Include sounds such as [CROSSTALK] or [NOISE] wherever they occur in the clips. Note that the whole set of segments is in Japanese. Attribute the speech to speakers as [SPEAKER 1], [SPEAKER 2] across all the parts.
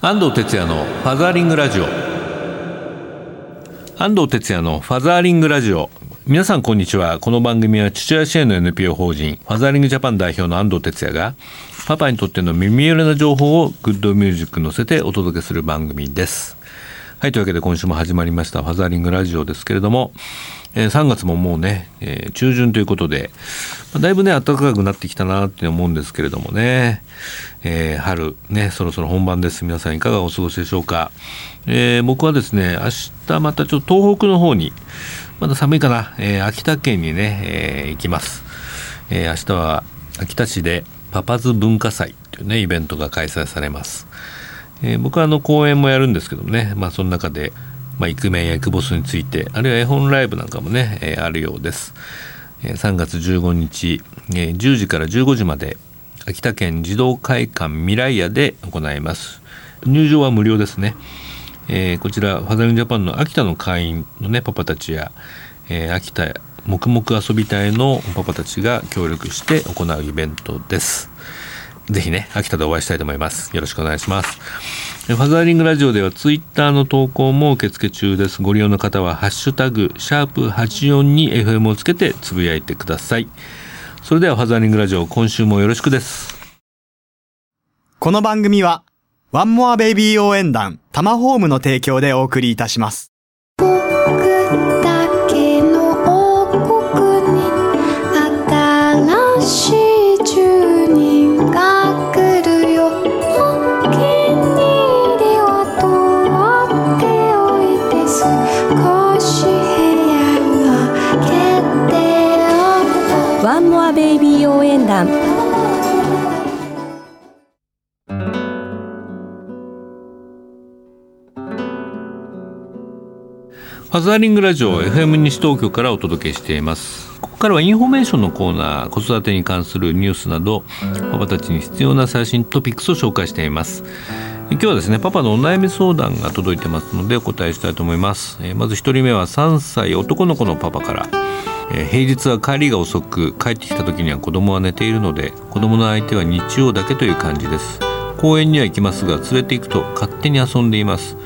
[SPEAKER 1] 安藤哲也のファザーリングラジオ。安藤哲也のファザーリングラジオ。皆さんこんにちは。この番組は父親支援の NPO 法人ファザーリングジャパン代表の安藤哲也がパパにとっての耳寄りな情報をグッドミュージック乗せてお届けする番組です。はいというわけで今週も始まりましたファザーリングラジオですけれどもえー、3月ももうね、えー、中旬ということで、まあ、だいぶね暖かくなってきたなって思うんですけれどもね、えー、春ねそろそろ本番です。皆さんいかがお過ごしでしょうか、えー、僕はですね明日またちょっと東北の方にまだ寒いかな、えー、秋田県にね、えー、行きます、えー、明日は秋田市でパパズ文化祭というねイベントが開催されます、えー、僕はあの講演もやるんですけどもねまあその中でまあ、イクメンやイクボスについてあるいは絵本ライブなんかもね、えー、あるようです、えー、3月15日、えー、10時から15時まで秋田県児童会館未来屋で行います。入場は無料ですね、えー、こちらファザリンジャパンの秋田の会員のねパパたちや、えー、秋田黙々遊び隊のパパたちが協力して行うイベントです。ぜひね秋田でお会いしたいと思いますよろしくお願いしますファザーリングラジオではツイッターの投稿も受付中です。ご利用の方はハッシュタグ、シャープ84に FM をつけてつぶやいてください。それではファザーリングラジオ今週もよろしくです。
[SPEAKER 2] この番組はワンモアベイビー応援団タマホームの提供でお送りいたします。
[SPEAKER 1] 団ファザーリングラジオ FM 西東京からお届けしています。ここからはインフォメーションのコーナー子育てに関するニュースなどパパたちに必要な最新トピックスを紹介しています。今日はですねパパのお悩み相談が届いてますのでお答えしたいと思います。まず1人目は3歳男の子のパパから。えー、平日は帰りが遅く帰ってきた時には子供は寝ているので子供の相手は日曜だけという感じです。公園には行きますが連れて行くと勝手に遊んでいます。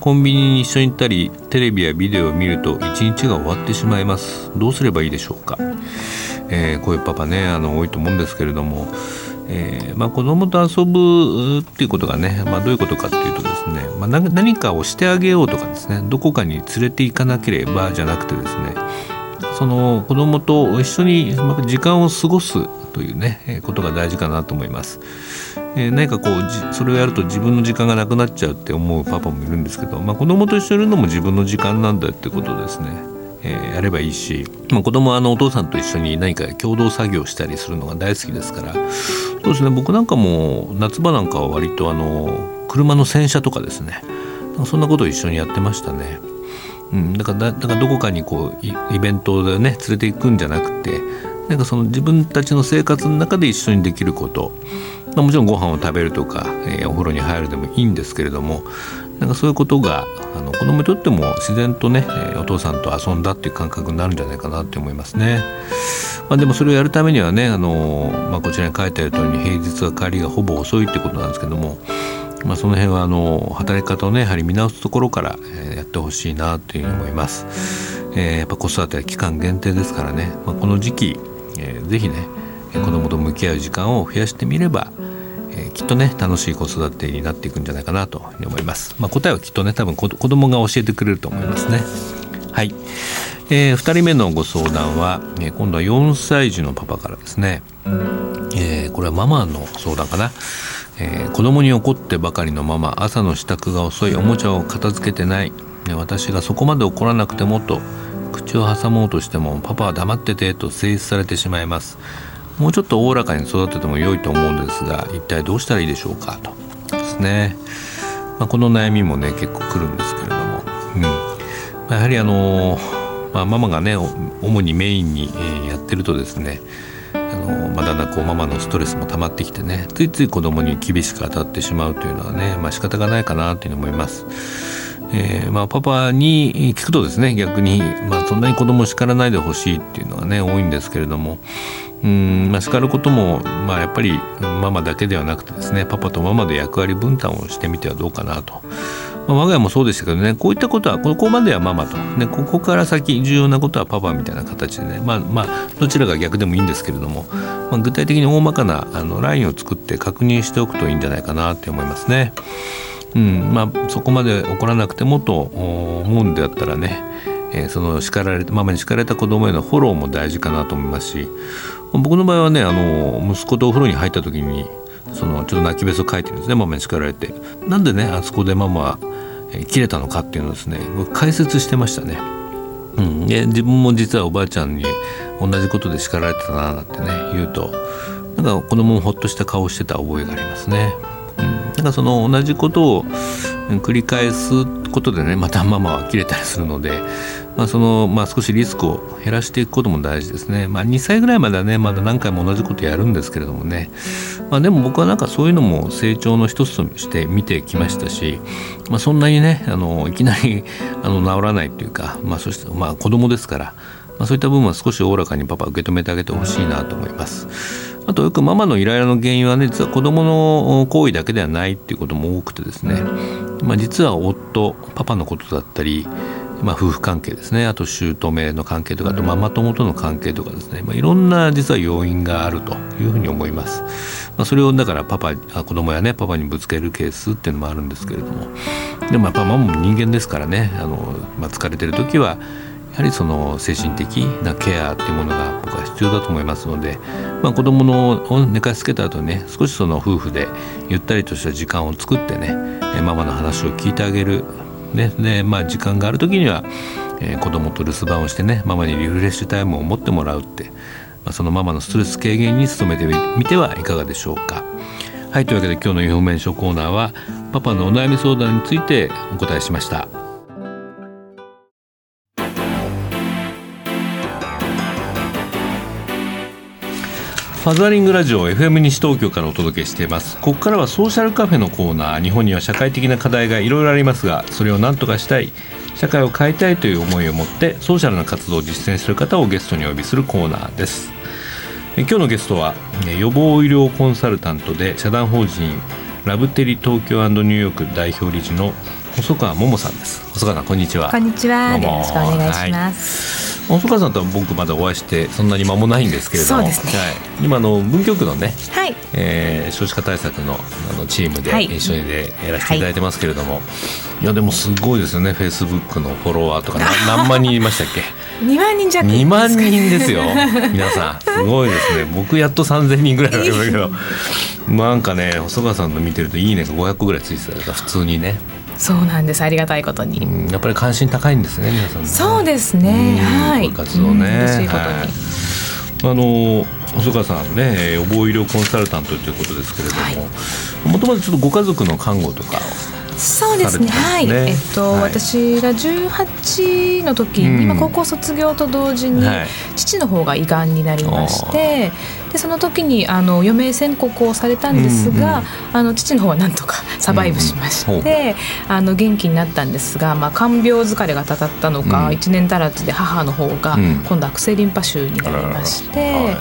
[SPEAKER 1] コンビニに一緒に行ったりテレビやビデオを見ると一日が終わってしまいます。どうすればいいでしょうか、えー、こういうパパねあの多いと思うんですけれどもえーまあ、子供と遊ぶっていうことがね、まあ、どういうことかっていうとですね、まあ、何かをしてあげようとかですねどこかに連れて行かなければじゃなくてですねその子供と一緒に時間を過ごすというねことが大事かなと思います。えー、何かこうそれをやると自分の時間がなくなっちゃうって思うパパもいるんですけど、まあ、子供と一緒にいるのも自分の時間なんだってことですね。えー、やればいいし、まあ、子供はあのお父さんと一緒に何か共同作業したりするのが大好きですからそうですね僕なんかも夏場なんかは割とあの車の洗車とかですねそんなことを一緒にやってましたね。うん、だからだからどこかにこうイベントでね連れて行くんじゃなくてなんかその自分たちの生活の中で一緒にできること、まあ、もちろんご飯を食べるとか、えー、お風呂に入るでもいいんですけれどもなんかそういうことがあの子供にとっても自然とね、えー、お父さんと遊んだっていう感覚になるんじゃないかなって思いますね。まあ、でもそれをやるためにはねあの、まあ、こちらに書いてある通りに平日は帰りがほぼ遅いってことなんですけどもまあ、その辺はあの働き方をねやはり見直すところから、やってほしいなというふうに思います、えー、やっぱ子育ては期間限定ですからね、まあ、この時期、えー、ぜひね子供と向き合う時間を増やしてみれば、えー、きっとね楽しい子育てになっていくんじゃないかなと思います、まあ、答えはきっとね多分子供が教えてくれると思いますね。はい、えー、2人目のご相談は、えー、今度は4歳児のパパからですね、えー、これはママの相談かな。えー、子供に怒ってばかりのまま朝の支度が遅いおもちゃを片付けてない。私がそこまで怒らなくてもと口を挟もうとしてもパパは黙っててと制止されてしまいます。もうちょっとおおらかに育てても良いと思うんですが一体どうしたらいいでしょうかと。ですね、まあ、この悩みもね結構来るんですけれども、うん。まあ、やはりあのー、まあ、ママがね主にメインにやってるとですねあの、ま、だんだんこうママのストレスも溜まってきてねついつい子供に厳しく当たってしまうというのはね、まあ仕方がないかなというふうに思います。えーまあ、パパに聞くとですね逆に、まあ、そんなに子供を叱らないでほしいっていうのはね多いんですけれどもうんまあ、叱ることも、まあ、やっぱりママだけではなくてですねパパとママで役割分担をしてみてはどうかなと。まあ、我が家もそうでしたけどねこういったことはここまではママと、ね、ここから先重要なことはパパみたいな形でねまあまあどちらが逆でもいいんですけれども、まあ、具体的に大まかなあのラインを作って確認しておくといいんじゃないかなって思いますね。うんまあ、そこまで怒らなくてもと思うんであったらね、えー、その叱られママに叱られた子供へのフォローも大事かなと思いますし僕の場合はねあの息子とお風呂に入った時にそのちょっと泣きべそ書いてるんですねママに叱られてなんでねあそこでママは、切れたのかっていうのをですね解説してましたね。うん、で自分も実はおばあちゃんに同じことで叱られてたななんてね言うとなんか子供もほっとした顔してた覚えがありますね。うん、なんかその同じことを繰り返すことでねまたママは切れたりするので、まあそのまあ、少しリスクを減らしていくことも大事ですね、まあ、2歳ぐらいまではねまだ何回も同じことやるんですけれどもね、まあ、でも僕はなんかそういうのも成長の一つとして見てきましたし、まあ、そんなにねあのいきなりあの治らないっていうか、まあ、そしてまあ子供ですから、まあ、そういった部分は少しおおらかにパパ受け止めてあげてほしいなと思います。あとよくママのイライラの原因はね実は子供の行為だけではないっていうことも多くてですね、まあ、実は夫パパのことだったり、まあ、夫婦関係ですね。あと姑の関係とかあとママ友との関係とかですね、まあ、いろんな実は要因があるというふうに思います。まあ、それをだからパパ子供やねパパにぶつけるケースっていうのもあるんですけれども。でもやっぱママも人間ですからね。あの、まあ、疲れてる時はやはりその精神的なケアっていうものが僕は必要だと思いますので、まあ、子供のを寝かしつけた後にね少しその夫婦でゆったりとした時間を作ってねママの話を聞いてあげる、ねでまあ、時間がある時には、えー、子供と留守番をしてねママにリフレッシュタイムを持ってもらうって、まあ、そのママのストレス軽減に努めてみてはいかがでしょうか。はいというわけで今日のインフォメーションコーナーはパパのお悩み相談についてお答えしました。ファザリングラジオ FM 西東京からお届けしています。ここからはソーシャルカフェのコーナー。日本には社会的な課題がいろいろありますがそれを何とかしたい社会を変えたいという思いを持ってソーシャルな活動を実践する方をゲストにお呼びするコーナーです。今日のゲストは予防医療コンサルタントで社団法人ラブテリ東京ニューヨーク代表理事の細川桃さんです。細川さんこんにちは。
[SPEAKER 3] こんにちは。よろしくお願いします、
[SPEAKER 1] はい。細川さんとは僕まだお会いしてそんなに間もないんですけれども、ね、はい、今の文京区のね、はい。えー、少子化対策のあのチームで一緒にでやらせていただいてますけれども、はい、いやでもすごいですよね。フェイスブックのフォロワーとか何万人いましたっけ
[SPEAKER 3] ？2万人弱
[SPEAKER 1] 2万人ですよ。[LAUGHS] 皆さんすごいですね。僕やっと3000人ぐらいなんだけど。なんかね細川さんの見てるといいねが500ぐらいついてたら普通にね
[SPEAKER 3] そうなんです。ありがたいことに、
[SPEAKER 1] やっぱり関心高いんですね皆さん、ね、
[SPEAKER 3] そうですね。はい。
[SPEAKER 1] 活動ね、いあの細川さんね予防医療コンサルタントということですけれどももともとちょっとご家族の看護とか
[SPEAKER 3] そうですね、はい、えっと、はい、私が18の時に、うん、高校卒業と同時に、父の方が胃がんになりまして、でその時にあの余命宣告をされたんですが、うんうん、あの父の方はなんとか [LAUGHS] サバイブしまして、うん、あの元気になったんですが、まあ、看病疲れがたたったのか、うん、1年足らずで母の方が今度悪性リンパ腫になりまして、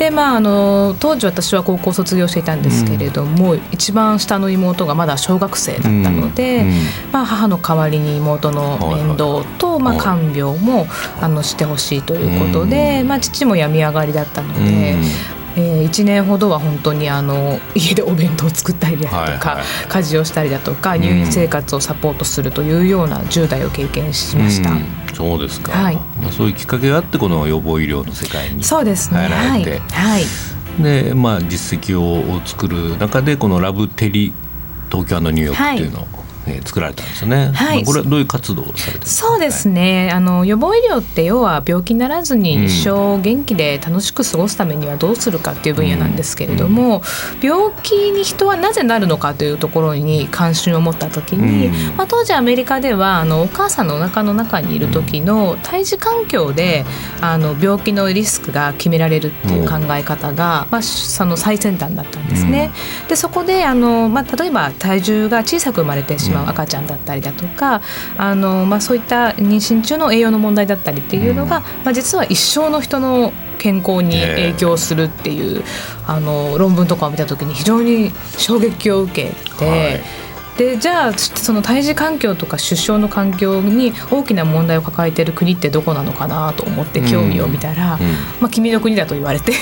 [SPEAKER 3] でまあ、あの当時私は高校卒業していたんですけれども、うん、一番下の妹がまだ小学生だったので、うん。うん、まあ、母の代わりに妹の面倒と、まあ、看病もあのしてほしいということで、まあ、父も病み上がりだったので。えー、1年ほどは本当にあの家でお弁当を作ったりだとか、はいはい、家事をしたりだとか入院生活をサポートするというような10代を経験しました。
[SPEAKER 1] そうですか、はい。まあ、そういうきっかけがあってこの予防医療の世界に
[SPEAKER 3] そうですね。
[SPEAKER 1] 入られて、
[SPEAKER 3] はい、
[SPEAKER 1] でまあ実績を作る中でこのラブテリ東京のニューヨークっていうのを、はいえー、作られたんですよね。はい、これはどういう活動をされて
[SPEAKER 3] そうですね。あの予防医療って要は病気にならずに一生元気で楽しく過ごすためにはどうするかっていう分野なんですけれども、うん、病気に人はなぜなるのかというところに関心を持った時に、うん、まあ当時アメリカではあのお母さんのお腹の中にいる時の胎児環境であの病気のリスクが決められるっていう考え方が、まあその最先端だったんですね。うん、でそこであのまあ例えば体重が小さく生まれてしまう赤ちゃんだったりだとかあの、まあ、そういった妊娠中の栄養の問題だったりっていうのが、まあ、実は一生の人の健康に影響するっていう、あの論文とかを見た時に非常に衝撃を受けて。はいでじゃあその胎児環境とか出生の環境に大きな問題を抱えている国ってどこなのかなと思って興味を見たら、うんうん、まあ、君の国だと言われて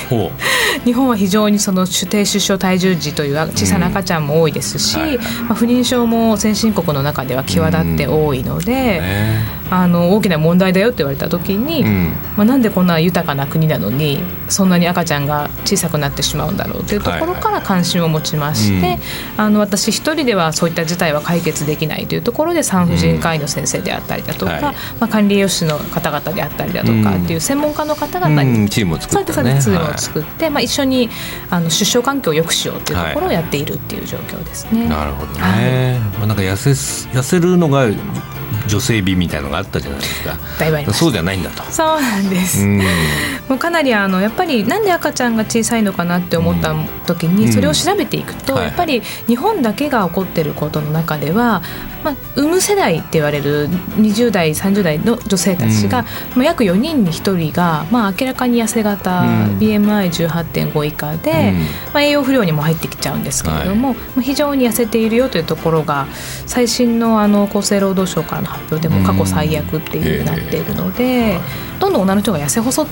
[SPEAKER 3] 日本は非常にその低出生体重児という小さな赤ちゃんも多いですし、うんはい、まあ、不妊症も先進国の中では際立って多いので、あの大きな問題だよって言われた時に、まあ、なんでこんな豊かな国なのにそんなに赤ちゃんが小さくなってしまうんだろうというところから関心を持ちまして、はいはい、あの私一人ではそういった事態は解決できないというところで産婦人科医の先生であったりだとか、うん。はい、まあ、管理栄養士の方々であったりだとかっていう専門家の方々に、
[SPEAKER 1] うん、チームを作って、ね、
[SPEAKER 3] チームを作って、はい、まあ、一緒にあの出生環境を良くしようというところをやっているっていう状況ですね。
[SPEAKER 1] なるほどね、はい、まあ、なんか痩せ痩せるのが女性美みたいのがあったじゃないですか。そうじゃないんだと。
[SPEAKER 3] そうなんです、うん、もうかなりあのやっぱりなんで赤ちゃんが小さいのかなって思った時にそれを調べていくと、やっぱり日本だけが起こってることの中ではまあ、産む世代って言われる20代30代の女性たちが、うん、まあ、約4人に1人が、まあ、明らかに痩せ型、うん、BMI18.5 以下で、うん、まあ、栄養不良にも入ってきちゃうんですけれども、はい、非常に痩せているよというところが最新のあの厚生労働省からの発表でも過去最悪っていうになっているので。どんどん女の人が痩せ細っ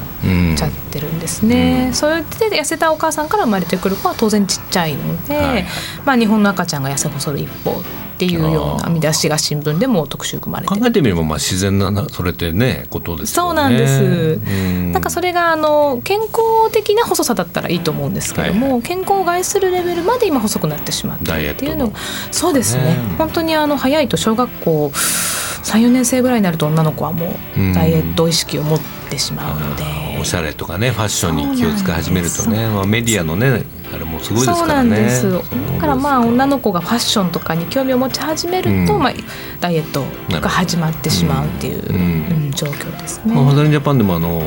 [SPEAKER 3] ちゃってるんですね、それで痩せたお母さんから生まれてくる子は当然ちっちゃいので、はい、まあ、日本の赤ちゃんが痩せ細る一方っていうような見出しが新聞でも特集組まれて
[SPEAKER 1] 考えてみればまあ自然なそれってねことです、ね、
[SPEAKER 3] そうなんです、ん。なんかそれがあの健康的な細さだったらいいと思うんですけども、はい。はい、健康を害するレベルまで今細くなってしまってっていうのそうですね、本当にあの早いと小学校34年生ぐらいになると女の子はもうダイエット意識を持ってしまうので、
[SPEAKER 1] おしゃれとかねファッションに気を使い始めるとね。まあ、メディアのねあれもすごいですからね。
[SPEAKER 3] そうなんです。だからまあ女の子がファッションとかに興味を持ち始めると、うん、まあ、ダイエットが始まってしまうっていう、うん。うん、状況ですね。
[SPEAKER 1] まあ、ハザリンジャパンでもあの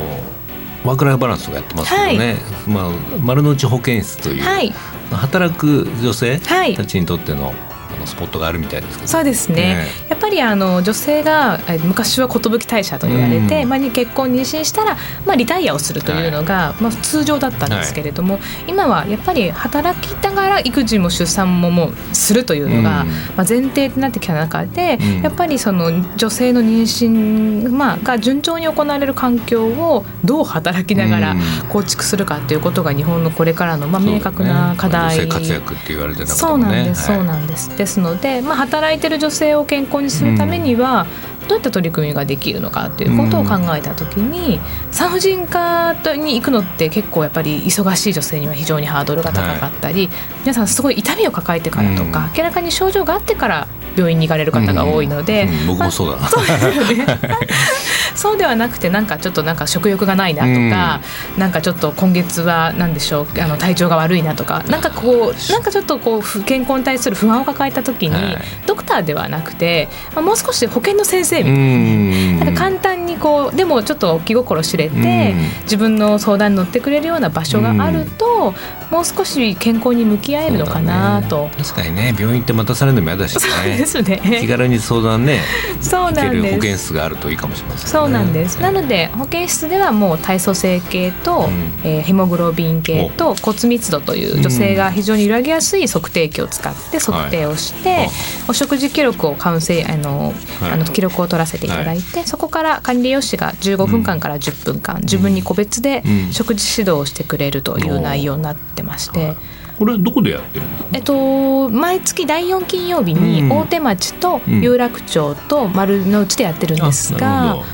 [SPEAKER 1] ワークライフバランスをやってますけどね、はい、まあ、丸の内保健室という、はい、働く女性たちにとってののスポットがあるみたいですけど。
[SPEAKER 3] そうですね、ね、やっぱりあの女性が昔は寿退社と言われて、うん、まあ、結婚妊娠したら、まあ、リタイアをするというのが、はい、まあ、通常だったんですけれども、はい、今はやっぱり働きながら育児も出産ももうするというのが、うん、まあ、前提になってきた中で、うん、やっぱりその女性の妊娠、まあ、が順調に行われる環境をどう働きながら構築するかということが日本のこれからの、まあ、明確な課題、
[SPEAKER 1] ね、活躍って言われてた、ね、
[SPEAKER 3] そうなんです、そうなんです。ですので、まあ、働いてる女性を健康にするためには、どういった取り組みができるのかということを考えた時に、産婦人科に行くのって結構やっぱり忙しい女性には非常にハードルが高かったり、はい、皆さんすごい痛みを抱えてからとか、明らかに症状があってから病院に行かれる方が多いので、
[SPEAKER 1] うんうん、僕もそうだ、まあ、
[SPEAKER 3] そう [LAUGHS] そうではなくてなんかちょっとなんか食欲がないなとか、うん、なんかちょっと今月は何でしょうあの体調が悪いなとかなんかこうなんかちょっとこう健康に対する不安を抱えた時に、はい、ドクターではなくて、まあ、もう少し保険の先生みたいに、なんか簡単にこうでもちょっと気心知れて、自分の相談に乗ってくれるような場所があると、もう少し健康に向き合えるのかなと、
[SPEAKER 1] ね、確かにね。病院って待たされるのも嫌だしね
[SPEAKER 3] ですね。
[SPEAKER 1] 気軽に相談ね [LAUGHS] そうなんです。保健室があるといいかもしれません、ね、
[SPEAKER 3] そうなんです、なので保健室ではもう体組成計と、うん、えー、ヘモグロビン系と骨密度という女性が非常に揺らぎやすい測定器を使って測定をして、はい、お食事記録をカウンセあの、はい、あの記録を取らせていただいて、はい、そこから管理栄養士が15分間から10分間、うん、自分に個別で食事指導をしてくれるという内容になってまして。
[SPEAKER 1] これどこでやってるんですか？えっと
[SPEAKER 3] 毎月第4金曜日に大手町と有楽町と丸の内でやってるんですが、うんうん、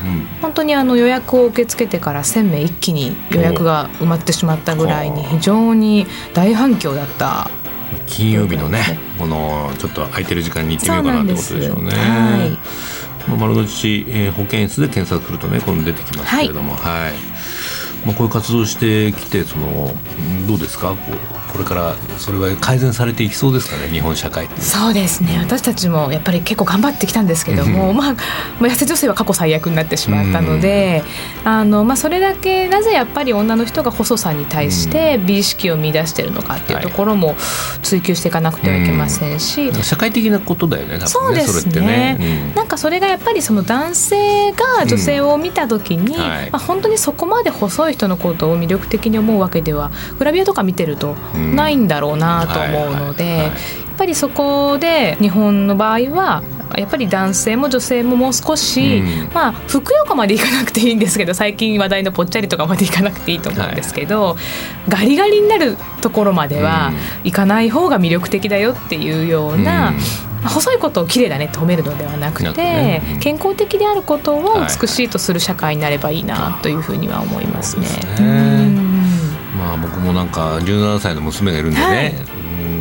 [SPEAKER 3] 本当にあの予約を受け付けてから1000名一気に予約が埋まってしまったぐらいに非常に大反響だった。
[SPEAKER 1] 金曜日のね、このちょっと空いてる時間に行ってみようかなってことでしょうね。はい。まあ、丸の内、えー、保健室で検索するとねこの出てきますけれども、はい、はい、まあ、こういう活動してきてそのどうですか？こうこれからそれは改善されていきそうですかね日本社会
[SPEAKER 3] そうですね。私たちもやっぱり結構頑張ってきたんですけども、まあ、痩せ女性は過去最悪になってしまったので、あのまあ、それだけなぜやっぱり女の人が細さに対して美意識を見出してるのかっていうところも追求していかなくてはいけませんし、
[SPEAKER 1] 社会的なことだよね、ね、
[SPEAKER 3] そうですね、ね、なんかそれがやっぱりその男性が女性を見た時に、はい、まあ、本当にそこまで細い人のことを魅力的に思うわけではグラビアとか見てるとないんだろうなと思うので、やっぱりそこで日本の場合はやっぱり男性も女性ももう少し、うん、まあふくよかまでいかなくていいんですけど最近話題のぽっちゃりとかまでいかなくていいと思うんですけど、はい、ガリガリになるところまではいかない方が魅力的だよっていうような、うん。細いことを綺麗だねって褒めるのではなくて、ね。うん、健康的であることを美しいとする社会になればいいなというふうには思いますね。
[SPEAKER 1] まあ僕もなんか17歳の娘がいるんでね、は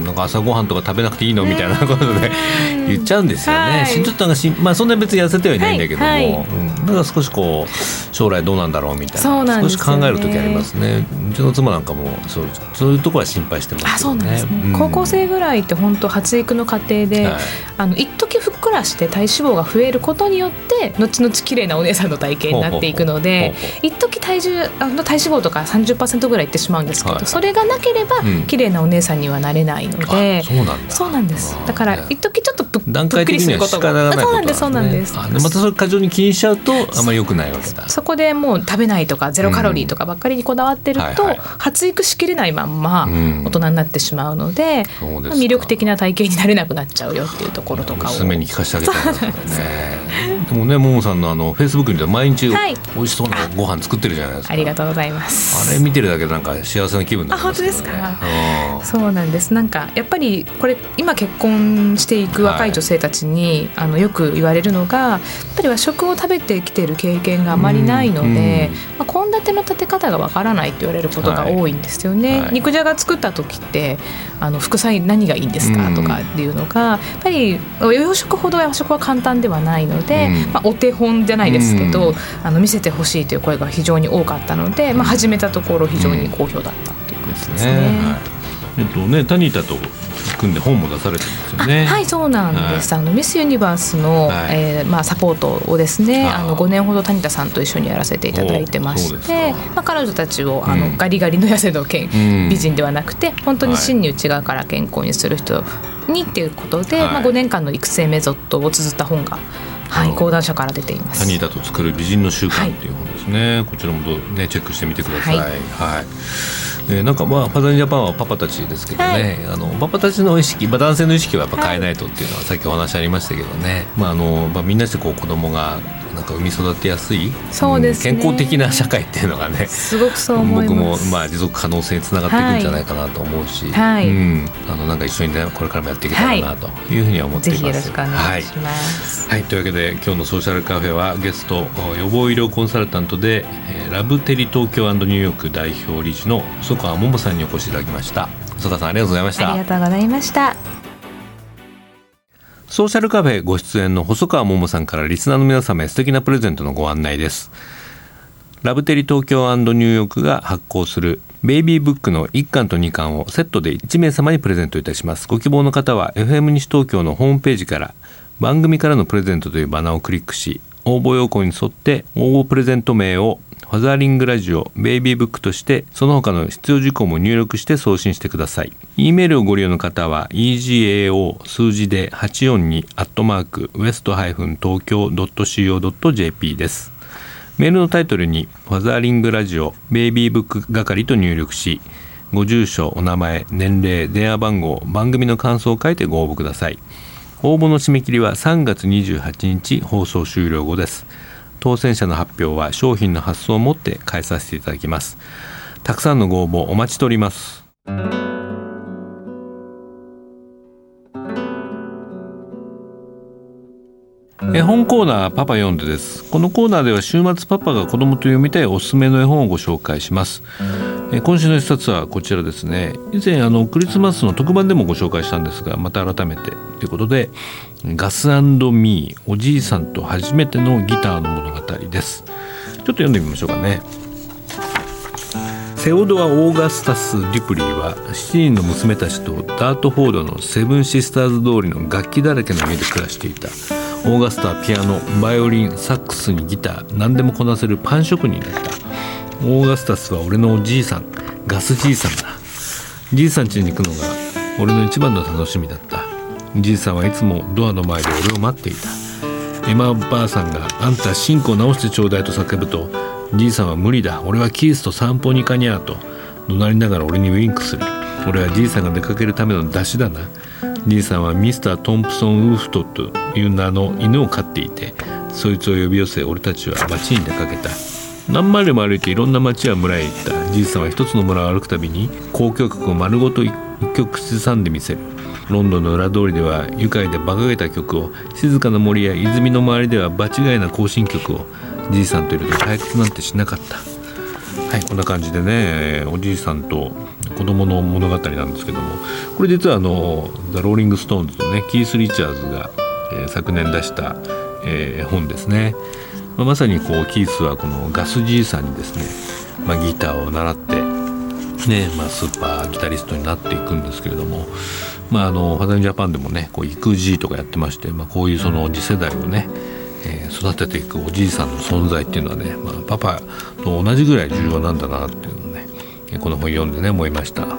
[SPEAKER 1] い。なんか朝ごはんとか食べなくていいのみたいなことで [LAUGHS] 言っちゃうんですよね。しんちょっとしまあそんな別に痩せてはいないんだけども、はい。はい、うん、だから少しこう将来どうなんだろうみたいな、ね、少し考える時ありますね。うちの妻なんかもそうそういうところは心配してます、ね、あそうなんですね、
[SPEAKER 3] うん、高校生ぐらいって本当発育の過程で、はい、あの一時ふっくらして体脂肪が増えることによって後々綺麗なお姉さんの体型になっていくので一時体重あの体脂肪とか30%ぐらいいってしまうんですけど、はい、それがなければ綺麗なお姉さんにはなれないので、
[SPEAKER 1] そうなんだ。
[SPEAKER 3] そうなんです。だから一時ちょっとぶ
[SPEAKER 1] 段階的には仕方がないことなんです、そうなんですそうなんです。またそれ過剰に気にしちゃうとあんまり良くないわけだ。
[SPEAKER 3] そこでもう食べないとかゼロカロリーとかばっかりにこだわってると、うん。はいはい、発育しきれないまんま大人になってしまうので、うん、魅力的な体型になれなくなっちゃうよっていうところとかを。
[SPEAKER 1] 娘に聞かせてあげたいですね [LAUGHS] でもねももさんのあのフェイスブックに毎日美味しそうなご飯作ってるじゃないですか、
[SPEAKER 3] ありがとうございます。
[SPEAKER 1] あれ見てるだけでなんか幸せな気分になります、
[SPEAKER 3] ね、あ本当ですか、うん、そうなんです。なんかやっぱりこれ今結婚していく若い女性たちに、はい、あのよく言われるのがやっぱり和食を食べてきてる経験があまりないので献、まあ、立の立て方がわからないって言われることが多いんですよね。はい、肉じゃが作った時ってあの副菜何がいいんですかとかっていうのがやっぱり洋食ほど和食は簡単ではないので、まあ、お手本じゃないですけど、あの見せてほしいという声が非常に多かったので、まあ、始めたところ非常に好評だったということですね。ですね。
[SPEAKER 1] えっとね、タニータと組んで本も出されてるんですよね。
[SPEAKER 3] はい、そうなんです。はい、あのミスユニバースの、はい、えー、まあサポートをですね、あの5年ほど谷田さんと一緒にやらせていただいてまして、まあ彼女たちをあの、うん、ガリガリの痩せの健、うん、美人ではなくて、本当に真に内側から健康にする人にっていうことで、はい、まあ5年間の育成メソッドを綴った本が。はい、講談社から出ています。
[SPEAKER 1] 谷田と作る美人の習慣っていう本ですね。こちらもねチェックしてみてください。はい。えー、なんかまあパザニジャパンはパパたちですけどね、はい、あのパパたちの意識、まあ、男性の意識はやっぱ変えないとっていうのはさっきお話ありましたけどね、まああのまあ、みんなしてこう子供がなんか産み育てやすい
[SPEAKER 3] そうです、
[SPEAKER 1] ね、健康的な社会っていうのがね
[SPEAKER 3] すごくそう思
[SPEAKER 1] 僕もまあ持続可能性につながっていくんじゃないかなと思うし、
[SPEAKER 3] はい、う
[SPEAKER 1] ん、あのなんか一緒にねこれからもやっていけたらなというふうには思っています。
[SPEAKER 3] はい、よろしくお願いします、
[SPEAKER 1] はい、はい、というわけで今日のソーシャルカフェはゲスト予防医療コンサルタントでラブテリ東京ニューヨーク代表理事の細川桃さんにお越しいただきました。細川さんありがとうございました。
[SPEAKER 3] ありがとうございました
[SPEAKER 1] ソーシャルカフェご出演の細川桃さんからリスナーの皆様へ素敵なプレゼントのご案内です。ラブテリ東京ニューヨークが発行するベイビーブックの1巻と2巻をセットで1名様にプレゼントいたします。ご希望の方は FM 西東京のホームページから番組からのプレゼントというバナーをクリックし応募要項に沿って応募プレゼント名をファザーリングラジオベイビーブックとしてその他の必要事項も入力して送信してください。E メールをご利用の方は egao 数字で842アットマークウエスト東京 .co.jp です。メールのタイトルにファザーリングラジオベイビーブック係と入力しご住所お名前年齢電話番号番組の感想を書いてご応募ください。応募の締め切りは3月28日放送終了後です。当選者の発表は商品の発送をもって返させていただきます。たくさんのご応募お待ちしております。絵本コーナーパパ読んでです。このコーナーでは週末パパが子供と読みたいおすすめの絵本をご紹介します。え今週の一冊はこちらですね。以前あのクリスマスの特番でもご紹介したんですがまた改めてということでガスミーおじいさんと初めてのギターの物語です。ちょっと読んでみましょうかね。セオドア・オーガスタス・デュプリーは7人の娘たちとダートフォードのセブンシスターズ通りの楽器だらけの家で暮らしていた。オーガスタはピアノバイオリンサックスにギター何でもこなせるパン職人だった。オーガスタスは俺のおじいさんガスじいさんだ。じいさん家に行くのが俺の一番の楽しみだった。じいさんはいつもドアの前で俺を待っていた。エマばあさんが「あんたシンクを直してちょうだい」と叫ぶとじいさんは無理だ。俺はキースと散歩に行かにゃと怒鳴りながら俺にウインクする。俺はじいさんが出かけるための出汁だな。じいさんはミスター・トンプソン・ウーフトという名の犬を飼っていてそいつを呼び寄せ俺たちは町に出かけた。何マイルも歩いていろんな町や村へ行った。じいさんは一つの村を歩くたびに交響曲を丸ごと一曲口ずさんでみせる。ロンドンの裏通りでは愉快で馬鹿げた曲を静かな森や泉の周りでは場違いな行進曲をじいさんといると退屈なんてしなかった。はいこんな感じでねおじいさんと子供の物語なんですけども。これ実はあのザ・ローリング・ストーンズのねキース・リチャーズが、えー、昨年出した、えー、本ですね、まあ、まさにこうキースはこのガスじいさんにですね、まあ、ギターを習ってねまあ、スーパーギタリストになっていくんですけれども、まあ、あのファザージャパンでもねこう育児とかやってまして、まあ、こういうその次世代をね、えー、育てていくおじいさんの存在っていうのはね、まあ、パパと同じぐらい重要なんだなっていうのをねこの本読んでね思いました、ま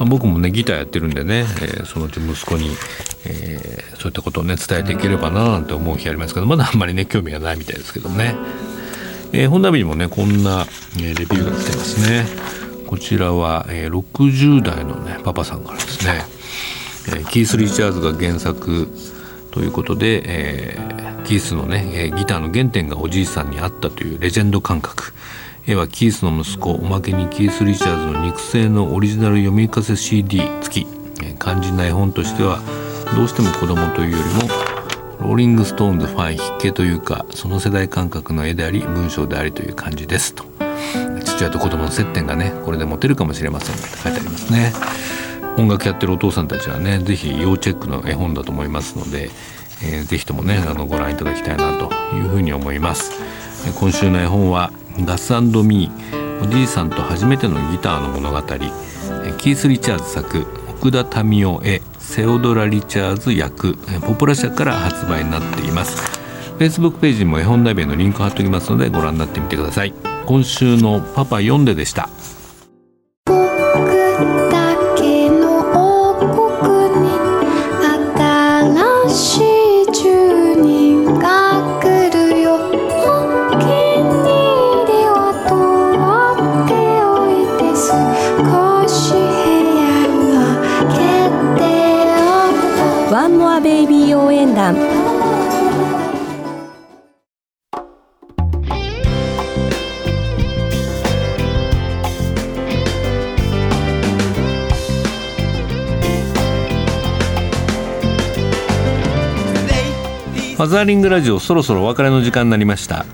[SPEAKER 1] あ、僕もねギターやってるんでね、えー、そのうち息子に、えー、そういったことをね伝えていければななんて思う日ありますけどまだあんまりね興味がないみたいですけどね、えー、本並にもねこんな、えレビューが来てますね。こちらは、え、60代のねパパさんからですね、キース・リチャーズが原作ということで、えー、キースのね、え、ギターの原点がおじいさんにあったというレジェンド感覚。絵はキースの息子おまけにキース・リチャーズの肉声のオリジナル読み聞かせ CD 付き、え、肝心な絵本としてはどうしても子供というよりもローリング・ストーンズファン筆記というかその世代感覚の絵であり文章でありという感じですと。父親と子供の接点がねこれで持てるかもしれませんって書いてありますね。音楽やってるお父さんたちはね是非要チェックの絵本だと思いますので、えー、ぜひともねあのご覧いただきたいなというふうに思います。今週の絵本はガスミーおじいさんと初めてのギターの物語。キース・リチャーズ作奥田民生絵セオドラ・リチャーズ役ポプラ社から発売になっています。Facebook ページにも絵本ナビのリンク貼っておきますのでご覧になってみてください。今週のパパ読んででした。ザーリングラジオそろそろお別れの時間になりました。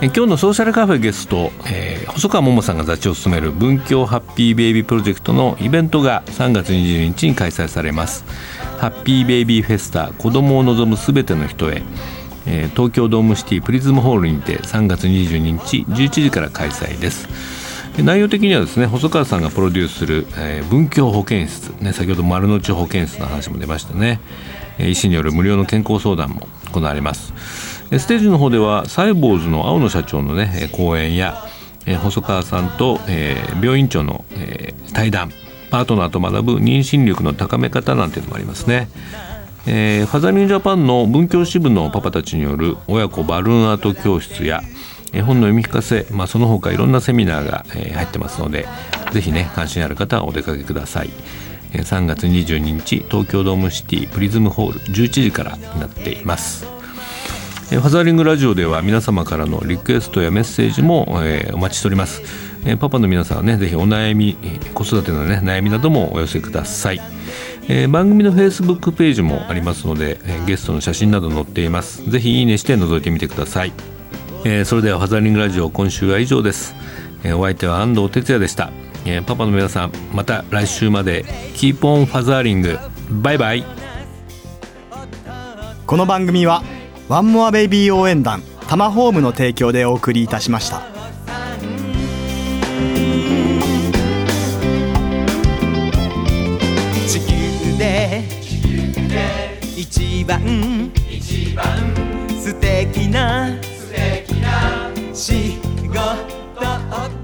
[SPEAKER 1] え今日のソーシャルカフェゲスト、えー、細川桃さんが座長を務める文教ハッピーベイビープロジェクトのイベントが3月22日に開催されます。ハッピーベイビーフェスタ子供を望むすべての人へ、えー、東京ドームシティプリズムホールにて3月22日11時から開催です。内容的にはですね細川さんがプロデュースする、えー、文教保健室、ね、先ほど丸の内保健室の話も出ましたね。医師による無料の健康相談も行われます。ステージの方ではサイボーズの青野社長のね講演や細川さんと、病院長の、対談パートナーと学ぶ妊娠力の高め方なんていうのもありますね、えー、ファザリンジャパンの文教支部のパパたちによる親子バルーンアート教室や絵本の読み聞かせ、まあ、その他いろんなセミナーが、えー、入ってますのでぜひね関心ある方はお出かけください。3月22日東京ドームシティプリズムホール11時からになっています。ファザーリングラジオでは皆様からのリクエストやメッセージも、え、お待ちしております、え、パパの皆さんはねぜひお悩み子育てのね悩みなどもお寄せください、え、番組のフェイスブックページもありますので、えゲストの写真など載っています。ぜひいいねして覗いてみてください、えそれではファザーリングラジオ今週は以上です、えお相手は安藤哲也でした。えー、パパの皆さんまた来週までキーポンファザーリングバイバイ。
[SPEAKER 2] この番組はワンモアベイビー応援団タマホームの提供でお送りいたしました。
[SPEAKER 4] 地球で一番素敵な仕事。